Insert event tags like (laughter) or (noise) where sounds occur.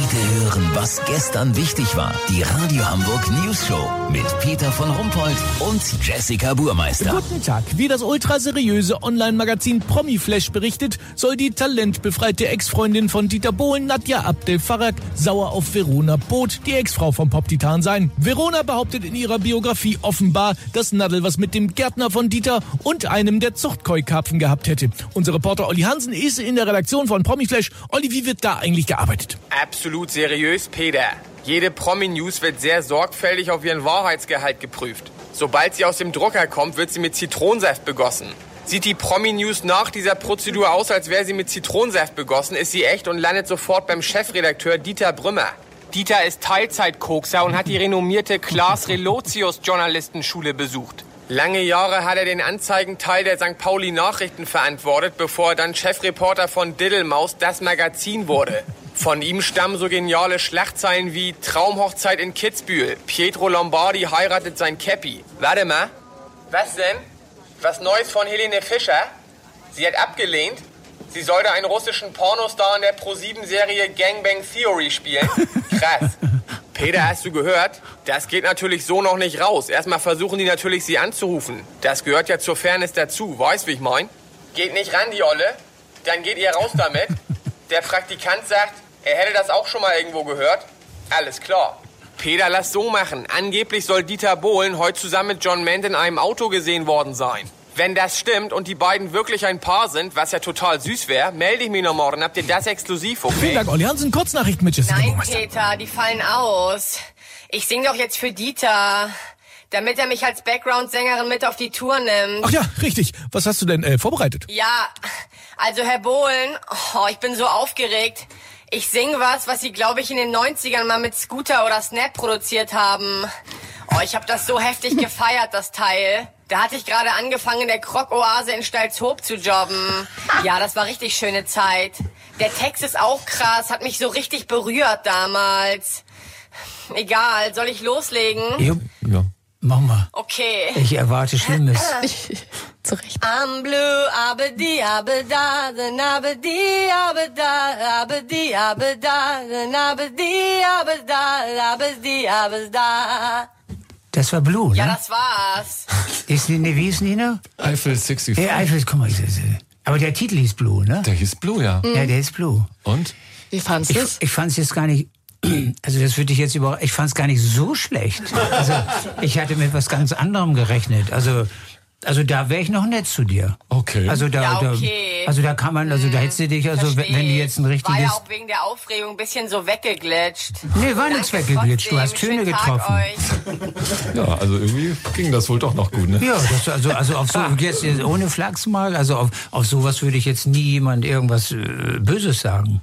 Heute hören, was gestern wichtig war. Die Radio Hamburg News Show mit Peter von Rumpold und Jessica Burmeister. Guten Tag. Wie das ultraseriöse Online-Magazin Promiflash berichtet, soll die talentbefreite Ex-Freundin von Dieter Bohlen, Nadja Abdel Farag, sauer auf Verona Both, die Ex-Frau vom Pop-Titan sein. Verona behauptet in ihrer Biografie offenbar, dass Nadel was mit dem Gärtner von Dieter und einem der Zuchtkoi-Karpfen gehabt hätte. Unser Reporter Olli Hansen ist in der Redaktion von Promiflash. Olli, wie wird da eigentlich gearbeitet? Absolut seriös, Peter. Jede Promi-News wird sehr sorgfältig auf ihren Wahrheitsgehalt geprüft. Sobald sie aus dem Drucker kommt, wird sie mit Zitronensaft begossen. Sieht die Promi-News nach dieser Prozedur aus, als wäre sie mit Zitronensaft begossen, ist sie echt und landet sofort beim Chefredakteur Dieter Brümmer. Dieter ist Teilzeitkokser und hat die renommierte Klaas Relotius Journalistenschule besucht. Lange Jahre hat er den Anzeigenteil der St. Pauli Nachrichten verantwortet, bevor er dann Chefreporter von Diddelmaus das Magazin wurde. Von ihm stammen so geniale Schlachtzeilen wie Traumhochzeit in Kitzbühel, Pietro Lombardi heiratet sein Käppi. Warte mal. Was denn? Was Neues von Helene Fischer? Sie hat abgelehnt. Sie sollte einen russischen Pornostar in der Pro-7-Serie Gangbang Theory spielen. (laughs) Krass. Peter, hast du gehört? Das geht natürlich so noch nicht raus. Erstmal versuchen die natürlich, sie anzurufen. Das gehört ja zur Fairness dazu. Weißt, wie ich mein? Geht nicht ran, die Olle. Dann geht ihr raus damit. (laughs) Der Praktikant sagt, er hätte das auch schon mal irgendwo gehört. Alles klar. Peter, lass so machen. Angeblich soll Dieter Bohlen heute zusammen mit John Ment in einem Auto gesehen worden sein. Wenn das stimmt und die beiden wirklich ein Paar sind, was ja total süß wäre, melde ich mich noch morgen. Habt ihr das exklusiv, okay? Vielen Dank, Olli Hansen. Kurznachrichten mit Jessica Nein. Peter, die fallen aus. Ich sing doch jetzt für Dieter, damit er mich als Background-Sängerin mit auf die Tour nimmt. Ach ja, richtig. Was hast du denn äh, vorbereitet? Ja, also Herr Bohlen, oh, ich bin so aufgeregt. Ich sing was, was Sie, glaube ich, in den 90ern mal mit Scooter oder Snap produziert haben. Oh, ich habe das so heftig (laughs) gefeiert, das Teil. Da hatte ich gerade angefangen, in der Krog-Oase in Stalzhoop zu jobben. Ja, das war richtig schöne Zeit. Der Text ist auch krass, hat mich so richtig berührt damals. Egal, soll ich loslegen? Ja, ja. Mach mal. Okay. Ich erwarte Schlimmes. (laughs) (laughs) Zurecht. I'm blue, abedi, abeda, then abedi, abeda, abedi, abeda, then abedi, abeda, abedi, abeda. Das war Blue, Ja, ne? das war's. (laughs) Ist, nee, wie ist Nina? Eiffel 65. Ja, Eifel, guck mal. ich- ich- Aber der Titel hieß Blue, ne? Der hieß Blue, ja. Ja, der ist Blue. Und? Wie fandest Ich, du es? ich fand es jetzt gar nicht. Also das würde ich jetzt über. Ich fand es gar nicht so schlecht. Also ich hatte mit was ganz anderem gerechnet. Also also da wäre ich noch nett zu dir. Okay. Also da, Ja, okay. da also da kann man also da hättest du dich also wenn, wenn du jetzt ein War richtiges ja auch wegen der Aufregung ein bisschen so weggeglitscht. Nee, war nichts weggeglitscht. Du hast Töne Schönen Tag getroffen. euch. Ja, also irgendwie ging das wohl doch noch gut, ne? Ja, das, also, also auf so, jetzt, jetzt ohne Flachs mal, also auf, auf sowas würde ich jetzt nie jemand irgendwas äh, Böses sagen.